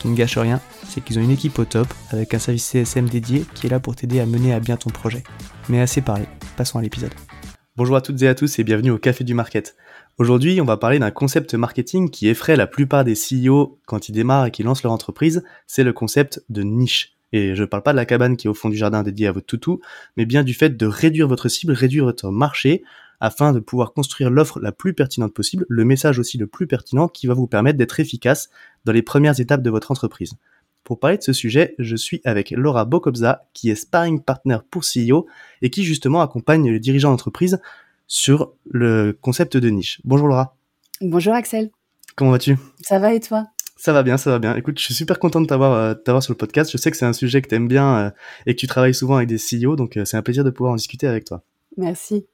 Qui ne gâche rien, c'est qu'ils ont une équipe au top avec un service CSM dédié qui est là pour t'aider à mener à bien ton projet. Mais assez parlé, passons à l'épisode. Bonjour à toutes et à tous et bienvenue au Café du Market. Aujourd'hui, on va parler d'un concept marketing qui effraie la plupart des CEO quand ils démarrent et qu'ils lancent leur entreprise, c'est le concept de niche. Et je ne parle pas de la cabane qui est au fond du jardin dédiée à votre toutou, mais bien du fait de réduire votre cible, réduire votre marché, afin de pouvoir construire l'offre la plus pertinente possible, le message aussi le plus pertinent qui va vous permettre d'être efficace dans les premières étapes de votre entreprise. Pour parler de ce sujet, je suis avec Laura Bokobza, qui est sparring partner pour CEO et qui justement accompagne les dirigeants d'entreprise sur le concept de niche. Bonjour Laura. Bonjour Axel. Comment vas-tu? Ça va et toi? Ça va bien, ça va bien. Écoute, je suis super content de t'avoir euh, sur le podcast. Je sais que c'est un sujet que tu aimes bien euh, et que tu travailles souvent avec des CEO, donc euh, c'est un plaisir de pouvoir en discuter avec toi. Merci.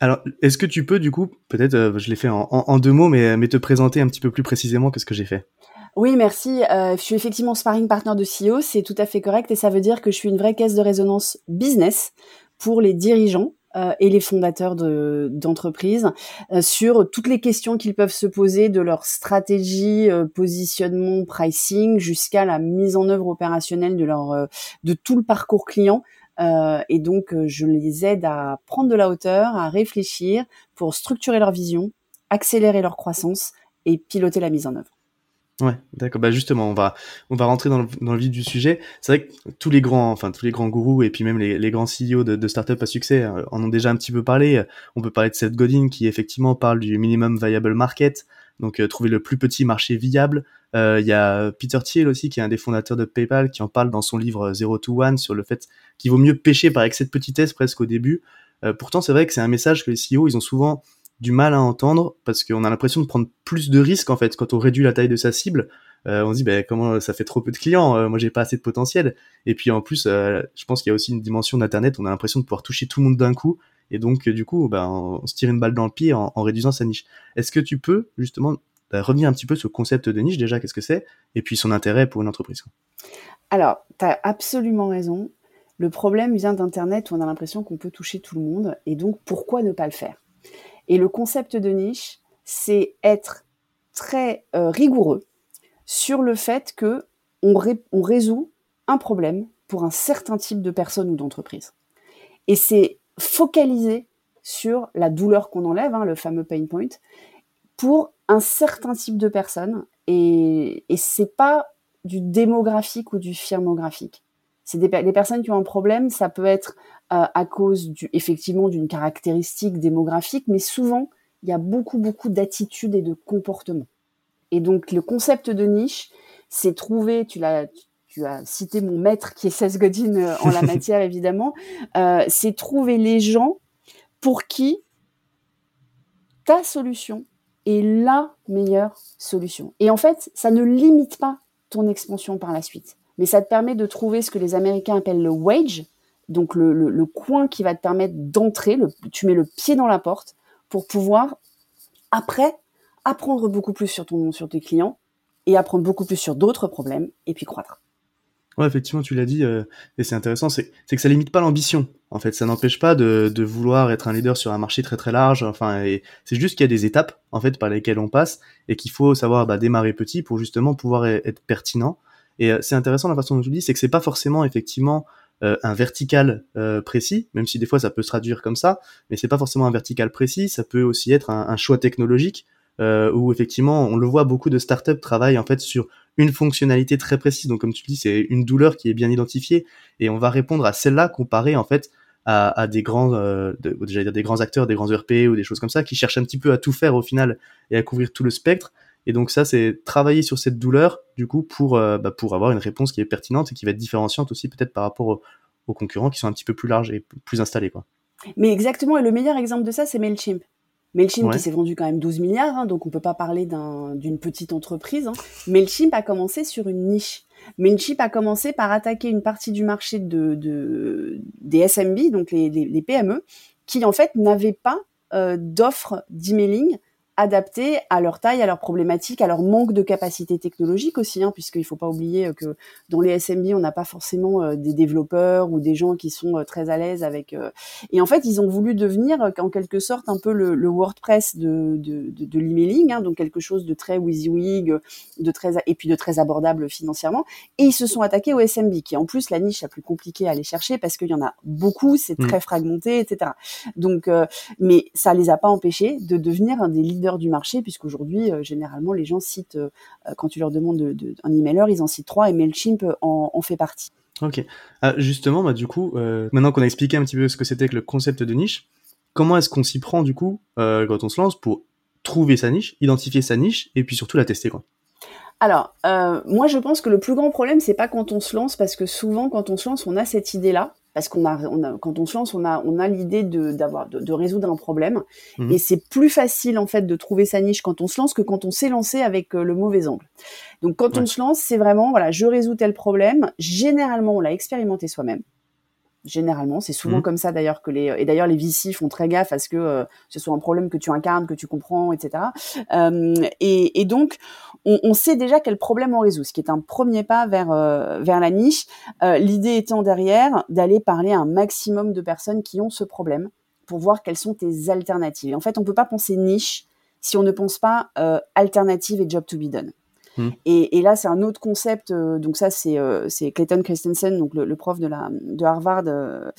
Alors, est-ce que tu peux, du coup, peut-être, je l'ai fait en, deux mots, mais, mais te présenter un petit peu plus précisément que ce que j'ai fait? Oui, merci. je suis effectivement sparring partner de CEO, c'est tout à fait correct et ça veut dire que je suis une vraie caisse de résonance business pour les dirigeants euh, et les fondateurs d'entreprises euh, sur toutes les questions qu'ils peuvent se poser de leur stratégie, euh, positionnement, pricing, jusqu'à la mise en œuvre opérationnelle de leur de tout le parcours client. Et donc, je les aide à prendre de la hauteur, à réfléchir pour structurer leur vision, accélérer leur croissance et piloter la mise en œuvre. Ouais, d'accord. Bah justement, on va on va rentrer dans le, dans vif du sujet. C'est vrai que tous les grands, enfin tous les grands gourous et puis même les, les grands CEO de, de startups à succès euh, en ont déjà un petit peu parlé. On peut parler de Seth Godin qui effectivement parle du minimum viable market, donc euh, trouver le plus petit marché viable. Euh, il y a Peter Thiel aussi qui est un des fondateurs de PayPal qui en parle dans son livre Zero to One sur le fait qu'il vaut mieux pêcher par excès de petitesse presque au début. pourtant, c'est vrai que c'est un message que les CEO ils ont souvent du mal à entendre parce qu'on a l'impression de prendre plus de risques en fait quand on réduit la taille de sa cible. Euh, on se dit ben comment ça fait trop peu de clients, euh, moi j'ai pas assez de potentiel. Et puis en plus, euh, je pense qu'il y a aussi une dimension d'internet. On a l'impression de pouvoir toucher tout le monde d'un coup et donc du coup, ben on, se tire une balle dans le pied en, réduisant sa niche. Est-ce que tu peux justement ben, revenir un petit peu sur le concept de niche déjà, qu'est-ce que c'est et puis son intérêt pour une entreprise Alors, tu as absolument raison. Le problème vient d'Internet où on a l'impression qu'on peut toucher tout le monde et donc pourquoi ne pas le faire? Et le concept de niche, c'est être très euh, rigoureux sur le fait que on, résout un problème pour un certain type de personne ou d'entreprise. Et c'est focaliser sur la douleur qu'on enlève, hein, le fameux pain point, pour un certain type de personnes. Et, et c'est pas du démographique ou du firmographique. C'est des, personnes qui ont un problème, ça peut être euh, à cause du, effectivement d'une caractéristique démographique, mais souvent il y a beaucoup beaucoup d'attitudes et de comportements. Et donc le concept de niche, c'est trouver, tu l'as, tu as cité mon maître qui est Seth Godin euh, en la matière évidemment, euh, c'est trouver les gens pour qui ta solution est la meilleure solution. Et en fait, ça ne limite pas ton expansion par la suite mais ça te permet de trouver ce que les Américains appellent le wage, donc le, coin qui va te permettre d'entrer, tu mets le pied dans la porte pour pouvoir, après, apprendre beaucoup plus sur, ton, sur tes clients et apprendre beaucoup plus sur d'autres problèmes et puis croître. Ouais, effectivement, tu l'as dit, euh, et c'est intéressant, c'est que ça limite pas l'ambition. En fait, ça n'empêche pas de, de, vouloir être un leader sur un marché très très large. Enfin, c'est juste qu'il y a des étapes en fait par lesquelles on passe et qu'il faut savoir bah, démarrer petit pour justement pouvoir e-, être pertinent. Et euh, c'est intéressant la façon dont tu dis, c'est que c'est pas forcément effectivement euh, un vertical précis, même si des fois ça peut se traduire comme ça, mais c'est pas forcément un vertical précis. Ça peut aussi être un, un choix technologique euh, où effectivement on le voit beaucoup de startups travaillent en fait sur une fonctionnalité très précise. Donc comme tu dis, c'est une douleur qui est bien identifiée et on va répondre à celle-là comparé en fait à, à des grands, euh, déjà dire des grands acteurs, des grands ERP ou des choses comme ça qui cherchent un petit peu à tout faire au final et à couvrir tout le spectre. Et donc ça, c'est travailler sur cette douleur du coup pour euh, bah, pour avoir une réponse qui est pertinente et qui va être différenciante aussi peut-être par rapport aux, aux concurrents qui sont un petit peu plus larges et plus installés quoi. Mais exactement, et le meilleur exemple de ça, c'est Mailchimp. Mailchimp qui s'est vendu quand même 12 milliards, hein, donc on peut pas parler d'une petite entreprise. Hein. Mailchimp a commencé sur une niche. Mailchimp a commencé par attaquer une partie du marché de, de des SMB, donc les, les, PME, qui en fait n'avaient pas euh, d'offres d'emailing adaptés à leur taille, à leurs problématiques, à leur manque de capacité technologique aussi, hein, puisqu'il ne faut pas oublier euh, que dans les SMB, on n'a pas forcément euh, des développeurs ou des gens qui sont euh, très à l'aise avec. Et en fait, ils ont voulu devenir en quelque sorte un peu le, WordPress de, de, de, de l'emailing, hein, donc quelque chose de très WYSIWYG, de très et puis de très abordable financièrement. Et ils se sont attaqués au SMB, qui est en plus la niche la plus compliquée à aller chercher parce qu'il y en a beaucoup, c'est mmh. très fragmenté, etc. Donc, mais ça les a pas empêchés de devenir un des leaders du marché, puisqu'aujourd'hui, euh, généralement, les gens citent, euh, euh, quand tu leur demandes de, un emailer, ils en citent trois et MailChimp en, en fait partie. Ok. Ah, justement, bah, du coup, maintenant qu'on a expliqué un petit peu ce que c'était que le concept de niche, comment est-ce qu'on s'y prend, du coup, quand on se lance pour trouver sa niche, identifier sa niche et puis surtout la tester, quoi? Alors, moi, je pense que le plus grand problème, c'est pas quand on se lance, parce que souvent, quand on se lance, on a cette idée-là, parce qu'on a, on a, quand on se lance, on a, on a l'idée de, d'avoir, de, résoudre un problème. Mhm. Et c'est plus facile, en fait, de trouver sa niche quand on se lance que quand on s'est lancé avec euh, le mauvais angle. Donc, quand on se lance, c'est vraiment, voilà, je résous tel problème. Généralement, on l'a expérimenté soi-même. Généralement, c'est souvent mhm. comme ça d'ailleurs que les et d'ailleurs les VC font très gaffe à ce que euh, ce soit un problème que tu incarnes, que tu comprends, etc. Euh, et, et, donc on, on, sait déjà quel problème on résout, ce qui est un premier pas vers euh, vers la niche. L'idée étant derrière d'aller parler à un maximum de personnes qui ont ce problème pour voir quelles sont tes alternatives. Et en fait, on peut pas penser niche si on ne pense pas alternative et job to be done. Mm. Et, là, c'est un autre concept. Euh, donc ça, c'est euh, Clayton Christensen, donc le, prof de, la, de Harvard, euh,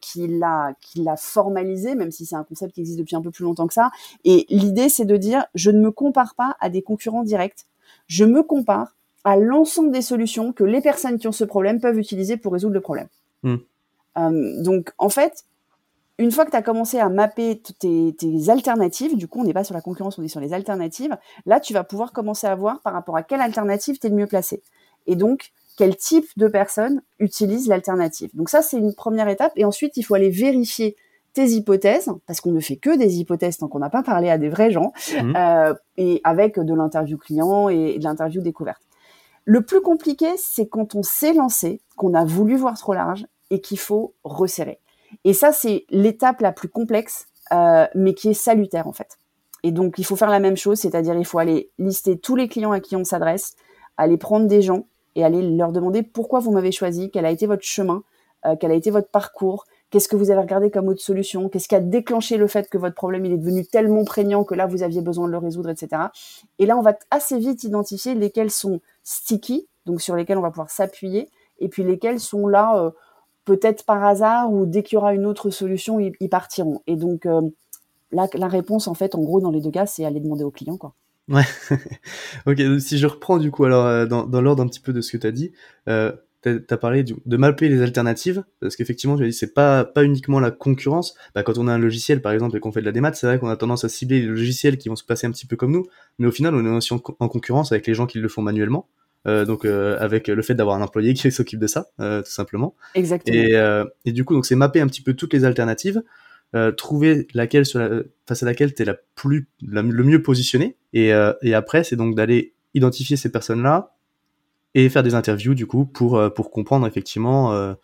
qui l'a qui l'a formalisé, même si c'est un concept qui existe depuis un peu plus longtemps que ça. Et l'idée, c'est de dire, je ne me compare pas à des concurrents directs. Je me compare à l'ensemble des solutions que les personnes qui ont ce problème peuvent utiliser pour résoudre le problème. Mm. donc, en fait, une fois que tu as commencé à mapper tes, alternatives, du coup, on n'est pas sur la concurrence, on est sur les alternatives, là, tu vas pouvoir commencer à voir par rapport à quelle alternative tu es le mieux placé. Et donc, quel type de personnes utilise l'alternative. Donc ça, c'est une première étape. Et ensuite, il faut aller vérifier tes hypothèses, parce qu'on ne fait que des hypothèses tant qu'on n'a pas parlé à des vrais gens, mmh. euh, et avec de l'interview client et de l'interview découverte. Le plus compliqué, c'est quand on s'est lancé, qu'on a voulu voir trop large et qu'il faut resserrer. Et ça, c'est l'étape la plus complexe, euh, mais qui est salutaire en fait. Et donc, il faut faire la même chose, c'est-à-dire il faut aller lister tous les clients à qui on s'adresse, aller prendre des gens et aller leur demander pourquoi vous m'avez choisi, quel a été votre chemin, euh, quel a été votre parcours, qu'est-ce que vous avez regardé comme autre solution, qu'est-ce qui a déclenché le fait que votre problème il est devenu tellement prégnant que là vous aviez besoin de le résoudre, etc. Et là, on va assez vite identifier lesquels sont sticky, donc sur lesquels on va pouvoir s'appuyer, et puis lesquels sont là. Euh, peut-être par hasard ou dès qu'il y aura une autre solution, ils, partiront. Et donc, euh, la, réponse, en fait, en gros, dans les deux cas, c'est aller demander au client, quoi. Ouais. ok, si je reprends du coup, alors, euh, dans, l'ordre un petit peu de ce que tu as dit, euh, tu as, parlé de mapper les alternatives, parce qu'effectivement, tu as dit, c'est pas, pas uniquement la concurrence. Bah, quand on a un logiciel, par exemple, et qu'on fait de la démat, c'est vrai qu'on a tendance à cibler les logiciels qui vont se passer un petit peu comme nous, mais au final, on est aussi en concurrence avec les gens qui le font manuellement. Euh, donc euh, avec le fait d'avoir un employé qui s'occupe de ça, euh, tout simplement. Exactement. Et, et, du coup, donc c'est mapper un petit peu toutes les alternatives, trouver laquelle sur la, face à laquelle tu es la plus, le mieux positionné, et, et après c'est donc d'aller identifier ces personnes-là et faire des interviews du coup pour pour comprendre effectivement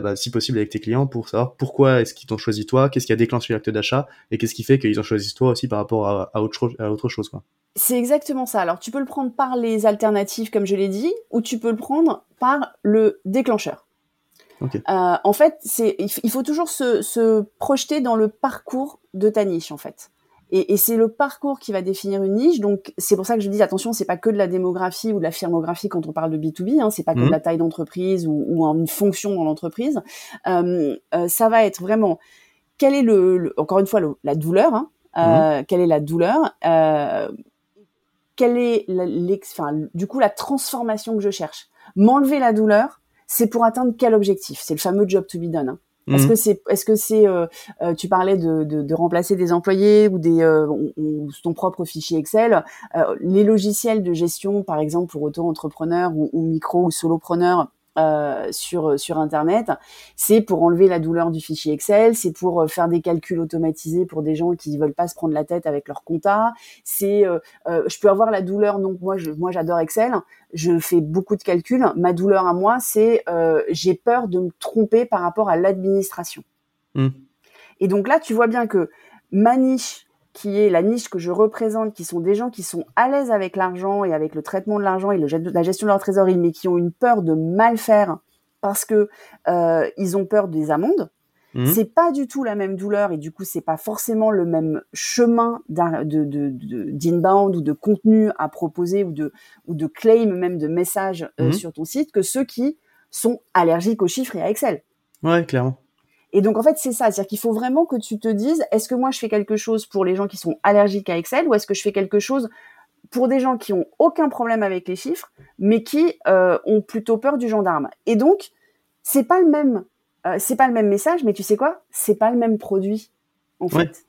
bah, si possible avec tes clients pour savoir pourquoi est-ce qu'ils t'ont choisi toi, qu'est-ce qui a déclenché l'acte d'achat et qu'est-ce qui fait qu'ils ont choisi toi aussi par rapport à, autre, à autre chose. Quoi. C'est exactement ça. Alors tu peux le prendre par les alternatives comme je l'ai dit ou tu peux le prendre par le déclencheur. Euh, en fait, c'est il faut toujours se, se, projeter dans le parcours de ta niche en fait. Et, c'est le parcours qui va définir une niche. Donc c'est pour ça que je dis attention, c'est pas que de la démographie ou de la firmographie quand on parle de B2B. Hein, c'est pas que de mhm. la taille d'entreprise ou, ou, une fonction dans l'entreprise. Euh, euh, ça va être vraiment quelle est le, encore une fois la douleur. Hein, euh, mhm. Quelle est la douleur Quelle est la, enfin, du coup la transformation que je cherche M'enlever la douleur, c'est pour atteindre quel objectif? C'est le fameux job to be done. Hein. Est-ce mhm. que c'est, est-ce que c'est, euh, euh, tu parlais de, de, de, remplacer des employés ou des, euh, ou, ton propre fichier Excel, les logiciels de gestion, par exemple pour auto-entrepreneurs ou, ou micro ou solopreneurs, euh, sur sur internet, c'est pour enlever la douleur du fichier Excel, c'est pour euh, faire des calculs automatisés pour des gens qui veulent pas se prendre la tête avec leur compta. C'est euh, je peux avoir la douleur donc moi je moi j'adore Excel, je fais beaucoup de calculs. Ma douleur à moi c'est j'ai peur de me tromper par rapport à l'administration. Mmh. Et donc là tu vois bien que ma niche qui est la niche que je représente, qui sont des gens qui sont à l'aise avec l'argent et avec le traitement de l'argent et le, la gestion de leur trésorerie, mais qui ont une peur de mal faire parce que euh, ils ont peur des amendes. Mmh. C'est pas du tout la même douleur et du coup c'est pas forcément le même chemin d'inbound de, de, ou de contenu à proposer ou de ou de claim même de messages euh, mmh. sur ton site que ceux qui sont allergiques aux chiffres et à Excel. Ouais, clairement. Et donc en fait c'est ça, c'est-à-dire qu'il faut vraiment que tu te dises est-ce que moi je fais quelque chose pour les gens qui sont allergiques à Excel ou est-ce que je fais quelque chose pour des gens qui ont aucun problème avec les chiffres mais qui euh, ont plutôt peur du gendarme? Et donc c'est pas le même euh, c'est pas le même message mais tu sais quoi? C'est pas le même produit en fait.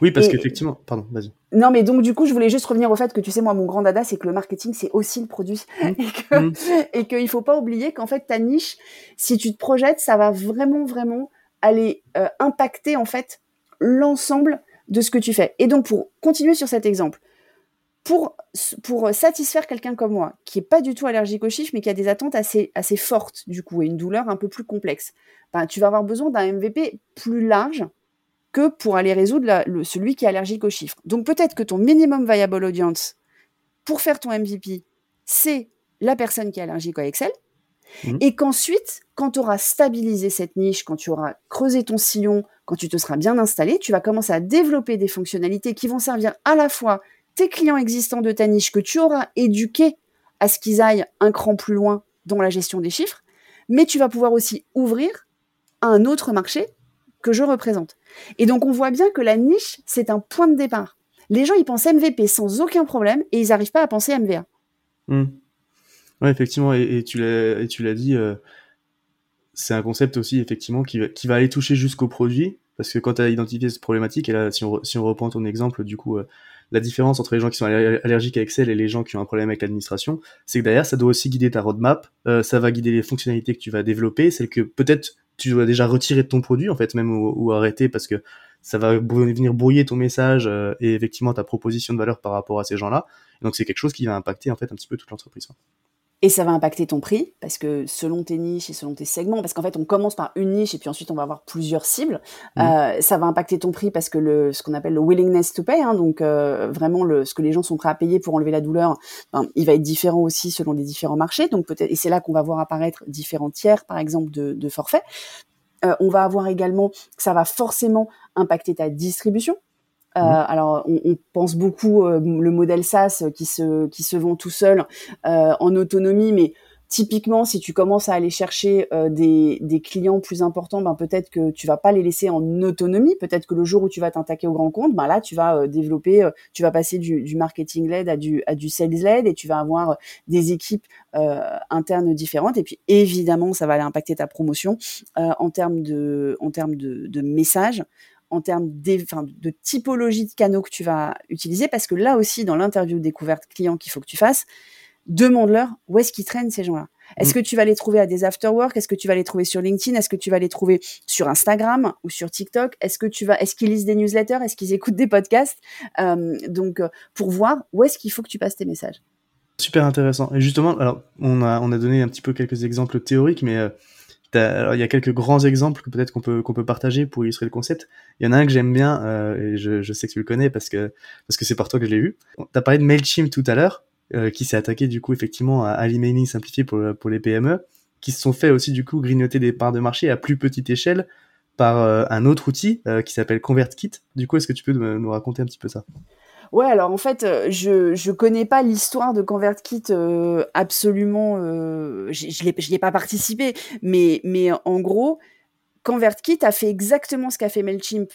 Oui, parce qu'effectivement, pardon, vas-y. Non, mais donc du coup, je voulais juste revenir au fait que tu sais, moi, mon grand dada, c'est que le marketing, c'est aussi le produit, mmh. et mmh. et qu'il faut pas oublier qu'en fait, ta niche, si tu te projettes, ça va vraiment, vraiment aller euh, impacter en fait l'ensemble de ce que tu fais. Et donc pour continuer sur cet exemple, pour, satisfaire quelqu'un comme moi, qui est pas du tout allergique aux chiffres, mais qui a des attentes assez, assez fortes, du coup, et une douleur un peu plus complexe, ben, tu vas avoir besoin d'un MVP plus large que pour aller résoudre celui qui est allergique aux chiffres. Donc peut-être que ton minimum viable audience pour faire ton MVP, c'est la personne qui est allergique à Excel, Mmh. Et qu'ensuite, quand tu auras stabilisé cette niche, quand tu auras creusé ton sillon, quand tu te seras bien installé, tu vas commencer à développer des fonctionnalités qui vont servir à la fois tes clients existants de ta niche que tu auras éduqués à ce qu'ils aillent un cran plus loin dans la gestion des chiffres, mais tu vas pouvoir aussi ouvrir à un autre marché que je représente. Et donc on voit bien que la niche, c'est un point de départ. Les gens, ils pensent MVP sans aucun problème et ils n'arrivent pas à penser MVA. Mmh. Ouais, effectivement, et, tu l'as, et tu l'as dit, euh, c'est un concept aussi effectivement qui, va aller toucher jusqu'au produit, parce que quand tu as identifié cette problématique, et là, si on, reprend ton exemple, du coup, euh, la différence entre les gens qui sont allergiques à Excel et les gens qui ont un problème avec l'administration, c'est que derrière, ça doit aussi guider ta roadmap, euh, ça va guider les fonctionnalités que tu vas développer, celles que peut-être tu dois déjà retirer de ton produit, en fait, même ou, ou arrêter, parce que ça va venir brouiller ton message et effectivement ta proposition de valeur par rapport à ces gens-là. Donc c'est quelque chose qui va impacter en fait un petit peu toute l'entreprise. Et ça va impacter ton prix, parce que selon tes niches et selon tes segments, parce qu'en fait on commence par une niche et puis ensuite on va avoir plusieurs cibles, mmh. euh, ça va impacter ton prix parce que le, ce qu'on appelle le willingness to pay, hein, donc euh, vraiment le, ce que les gens sont prêts à payer pour enlever la douleur, ben, il va être différent aussi selon les différents marchés. Donc peut-être et c'est là qu'on va voir apparaître différents tiers, par exemple de, de forfaits. Euh, on va avoir également que ça va forcément impacter ta distribution. Euh, mmh. alors, on, on, pense beaucoup euh, le modèle SaaS qui se qui se vend tout seul euh, en autonomie, mais typiquement, si tu commences à aller chercher des, des clients plus importants, ben peut-être que tu vas pas les laisser en autonomie. Peut-être que le jour où tu vas t'attaquer au grand compte, ben là, tu vas développer, tu vas passer du, du marketing led à du à du sales led et tu vas avoir des équipes internes différentes. Et puis évidemment, ça va aller impacter ta promotion en termes de en termes de, de messages en termes de typologie de canaux que tu vas utiliser, parce que là aussi, dans l'interview découverte client qu'il faut que tu fasses, demande-leur où est-ce qu'ils traînent ces gens-là. Est-ce mm. que tu vas les trouver à des afterwork Est-ce que tu vas les trouver sur LinkedIn? Est-ce que tu vas les trouver sur Instagram ou sur TikTok? Est-ce que tu vas Est-ce qu'ils lisent des newsletters? Est-ce qu'ils écoutent des podcasts? Euh, Donc, euh, pour voir où est-ce qu'il faut que tu passes tes messages. Super intéressant. Et justement, alors on a on a donné un petit peu quelques exemples théoriques, mais euh, alors, il y a quelques grands exemples que peut-être qu'on peut qu'on peut partager pour illustrer le concept. Il y en a un que j'aime bien euh, et je, je, sais que tu le connais parce que parce que c'est par toi que je l'ai vu. Tu as parlé de Mailchimp tout à l'heure, euh, qui s'est attaqué du coup effectivement à, à simplifié pour pour les PME, qui se sont fait aussi du coup grignoter des parts de marché à plus petite échelle par euh, un autre outil euh, qui s'appelle ConvertKit. Du coup, est-ce que tu peux nous raconter un petit peu ça? Ouais, alors en fait, euh, je je connais pas l'histoire de ConvertKit euh, absolument. Euh, je l'ai je ai pas participé, mais mais en gros, ConvertKit a fait exactement ce qu'a fait Mailchimp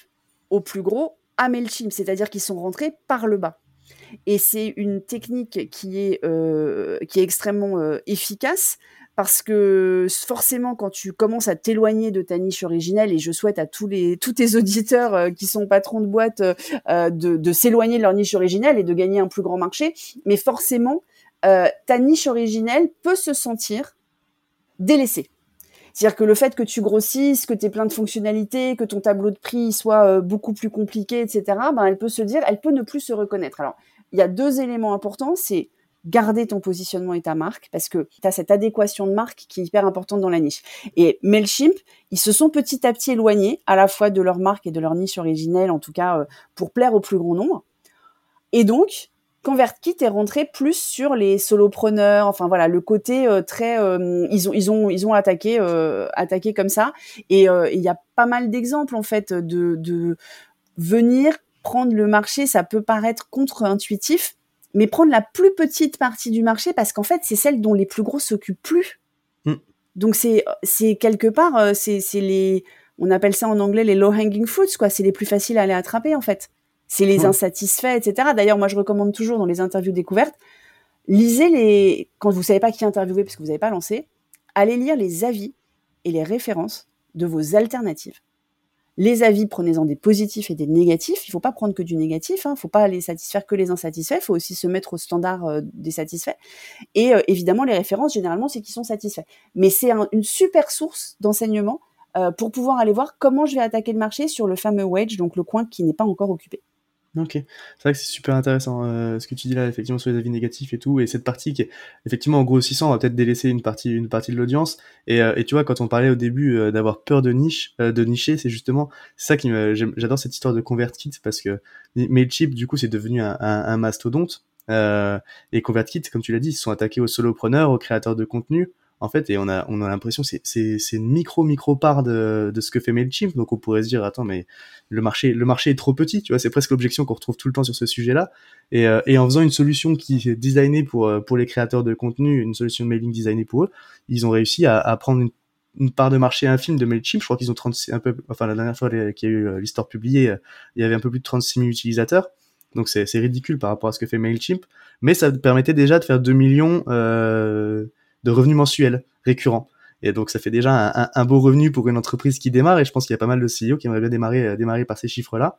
au plus gros à Mailchimp, c'est-à-dire qu'ils sont rentrés par le bas. Et c'est une technique qui est euh, qui est extrêmement efficace parce que forcément quand tu commences à t'éloigner de ta niche originelle et je souhaite à tous tes auditeurs euh, qui sont patrons de boîte euh, de, de s'éloigner de leur niche originelle et de gagner un plus grand marché mais forcément euh, ta niche originelle peut se sentir délaissée c'est-à-dire que le fait que tu grossisses, que tu aies plein de fonctionnalités, que ton tableau de prix soit euh, beaucoup plus compliqué, etc., ben, elle peut se dire, elle peut ne plus se reconnaître. Alors, il y a deux éléments importants, c'est garder ton positionnement et ta marque parce que tu as cette adéquation de marque qui est hyper importante dans la niche. Et Mailchimp, ils se sont petit à petit éloignés à la fois de leur marque et de leur niche originelle, en tout cas euh, pour plaire au plus grand nombre. Et donc, ConvertKit est rentré plus sur les solopreneurs, enfin voilà, le côté euh, très euh, ils ont ils ont ils ont attaqué attaqué comme ça et il y a pas mal d'exemples en fait de venir prendre le marché, ça peut paraître contre-intuitif, mais prendre la plus petite partie du marché parce qu'en fait, c'est celle dont les plus gros s'occupent plus. Mm. Donc c'est c'est quelque part euh, c'est c'est les on appelle ça en anglais les low hanging fruits quoi, c'est les plus faciles à aller attraper en fait. C'est les mm. insatisfaits etc. D'ailleurs, moi je recommande toujours dans les interviews découvertes lisez les quand vous savez pas qui interviewer parce que vous n'avez pas lancé, allez lire les avis et les références de vos alternatives les avis, prenez-en des positifs et des négatifs. Il faut pas prendre que du négatif. Il hein. faut pas aller satisfaire que les insatisfaits. Il faut aussi se mettre au standard euh, des satisfaits. Et euh, évidemment, les références, généralement, c'est qu'ils sont satisfaits. Mais c'est un, une super source d'enseignement euh, pour pouvoir aller voir comment je vais attaquer le marché sur le fameux wedge, donc le coin qui n'est pas encore occupé. Ok, c'est vrai que c'est super intéressant euh, ce que tu dis là, effectivement sur les avis négatifs et tout, et cette partie qui est effectivement en grossissant, on va peut-être délaisser une partie, une partie de l'audience. Et, euh, et tu vois, quand on parlait au début euh, d'avoir peur de niche, euh, de nicher, c'est justement ça qui me, j'adore cette histoire de ConvertKit parce que Mailchimp du coup c'est devenu un, un, un mastodonte et ConvertKit, comme tu l'as dit, ils sont attaqués aux solopreneurs, aux créateurs de contenu en fait, et on a, on a l'impression c'est, c'est, une micro micro part de, ce que fait Mailchimp. Donc on pourrait se dire attends mais le marché, est trop petit, tu vois. C'est presque l'objection qu'on retrouve tout le temps sur ce sujet-là. Et, euh, en faisant une solution qui est designée pour euh, pour les créateurs de contenu, une solution de mailing designée pour eux, ils ont réussi à, prendre une, part de marché infime de Mailchimp. Je crois qu'ils ont 36, un peu, enfin la dernière fois qu'il y a eu euh, l'histoire publiée, il y avait un peu plus de 36 000 utilisateurs. Donc c'est, ridicule par rapport à ce que fait Mailchimp, mais ça permettait déjà de faire 2 millions de revenus mensuels récurrents. Et donc ça fait déjà un, un, beau revenu pour une entreprise qui démarre. Et je pense qu'il y a pas mal de CEO qui aimeraient bien démarrer, euh, démarrer par ces chiffres-là.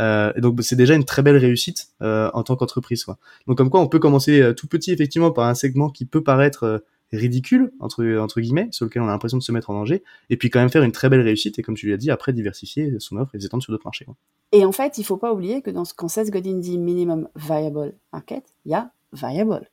Euh, et donc c'est déjà une très belle réussite euh, en tant qu'entreprise. Donc comme quoi on peut commencer euh, tout petit effectivement par un segment qui peut paraître euh, ridicule entre entre guillemets, sur lequel on a l'impression de se mettre en danger, et puis quand même faire une très belle réussite et comme tu l'as dit après diversifier son offre et s'étendre sur d'autres marchés. Quoi. Et en fait il faut pas oublier que dans ce quand Seth Godin dit minimum viable market, il y a viable.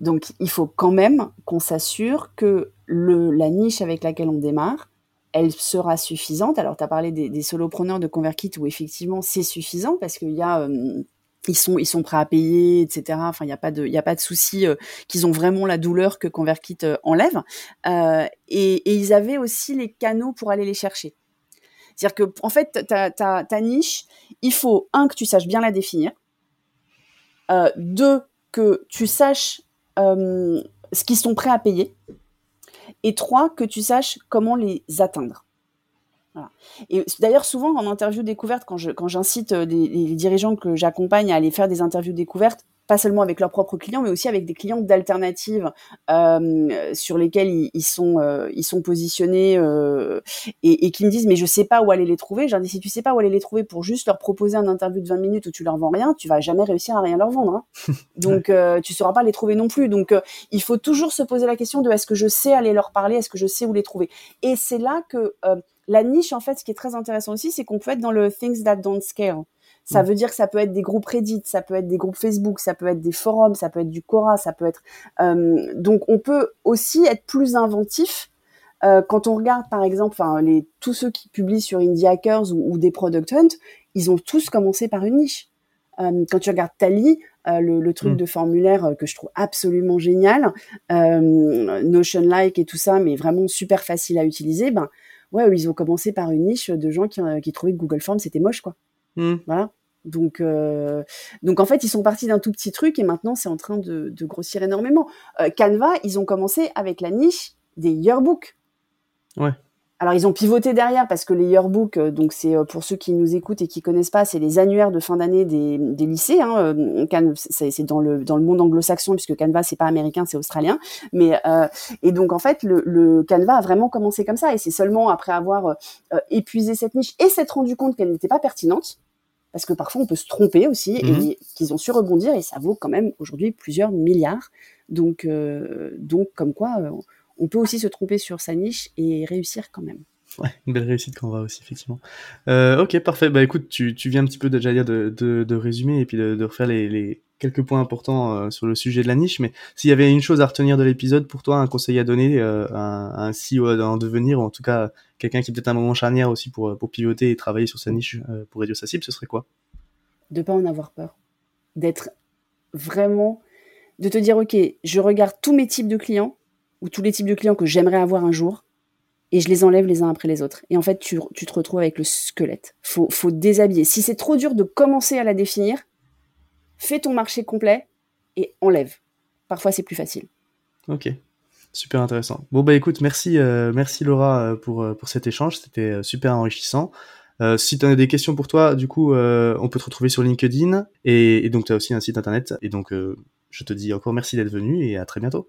Donc, il faut quand même qu'on s'assure que le, la niche avec laquelle on démarre, elle sera suffisante. Alors, tu as parlé des, solopreneurs de ConvertKit où effectivement c'est suffisant parce qu'il y a. Euh, ils sont, ils sont prêts à payer, etc. Enfin, il n'y a pas de, il a pas de souci euh, qu'ils ont vraiment la douleur que ConvertKit euh, enlève. Et, ils avaient aussi les canaux pour aller les chercher. C'est-à-dire que, en fait, ta, ta, niche, il faut un que tu saches bien la définir. Deux, que tu saches euh, ce qu'ils sont prêts à payer. Et trois, que tu saches comment les atteindre. Et d'ailleurs, souvent en interview découverte, quand j'incite quand les, les dirigeants que j'accompagne à aller faire des interviews découvertes, pas seulement avec leurs propres clients, mais aussi avec des clients d'alternatives euh, sur lesquels ils, ils sont euh, ils sont positionnés euh, et, et, qui me disent mais je sais pas où aller les trouver. J'ai dis si tu sais pas où aller les trouver pour juste leur proposer un interview de 20 minutes où tu leur vends rien, tu vas jamais réussir à rien leur vendre. Hein. Donc tu sauras pas les trouver non plus. Donc il faut toujours se poser la question de est-ce que je sais aller leur parler, est-ce que je sais où les trouver. Et c'est là que la niche en fait, ce qui est très intéressant aussi, c'est qu'on peut être dans le things that don't scale. Ça mm. veut dire que ça peut être des groupes Reddit, ça peut être des groupes Facebook, ça peut être des forums, ça peut être du Quora, ça peut être. Euh, donc on peut aussi être plus inventif Euh, quand on regarde par exemple, enfin les tous ceux qui publient sur Indie Hackers ou, des Product Hunt, ils ont tous commencé par une niche. Euh, quand tu regardes Tally, euh, le, truc mm. de formulaire que je trouve absolument génial, Notion Like et tout ça, mais vraiment super facile à utiliser, ben ouais, ils ont commencé par une niche de gens qui, qui trouvaient que Google Forms c'était moche quoi. Mm. Voilà. Donc, euh, donc en fait, ils sont partis d'un tout petit truc et maintenant c'est en train de, de, grossir énormément. Euh, Canva, ils ont commencé avec la niche des yearbooks. Ouais. Alors ils ont pivoté derrière parce que les yearbooks, euh, donc c'est euh, pour ceux qui nous écoutent et qui connaissent pas, c'est les annuaires de fin d'année des, des, lycées. Hein. C'est dans le dans le monde anglo-saxon puisque Canva c'est pas américain, c'est australien. Mais euh, et donc en fait le, le, Canva a vraiment commencé comme ça et c'est seulement après avoir épuisé cette niche et s'être rendu compte qu'elle n'était pas pertinente parce que parfois on peut se tromper aussi, et mhm. qu'ils ont su rebondir, et ça vaut quand même aujourd'hui plusieurs milliards. Donc, euh, donc comme quoi, euh, on peut aussi se tromper sur sa niche et réussir quand même. Ouais, une belle réussite qu'on va aussi, effectivement. Euh, ok, parfait. Bah écoute, tu, tu viens un petit peu déjà dire de, de, de résumer et puis de, de refaire les, les, quelques points importants euh, sur le sujet de la niche, mais s'il y avait une chose à retenir de l'épisode pour toi, un conseil à donner euh, à, un CEO en devenir, ou en tout cas quelqu'un qui est peut-être un moment charnière aussi pour, pour pivoter et travailler sur sa niche euh, pour réduire sa cible, ce serait quoi? De pas en avoir peur. D'être vraiment... De te dire, OK, je regarde tous mes types de clients, ou tous les types de clients que j'aimerais avoir un jour, et je les enlève les uns après les autres. Et en fait, tu, tu te retrouves avec le squelette. Faut, faut déshabiller. Si c'est trop dur de commencer à la définir, fais ton marché complet et enlève. Parfois, c'est plus facile. Ok, super intéressant. Bon, bah écoute, merci, euh, merci Laura euh, pour, euh, pour cet échange, c'était super enrichissant. si tu as des questions pour toi, du coup, on peut te retrouver sur LinkedIn et, et donc tu as aussi un site internet. Et donc, je te dis encore merci d'être venu et à très bientôt.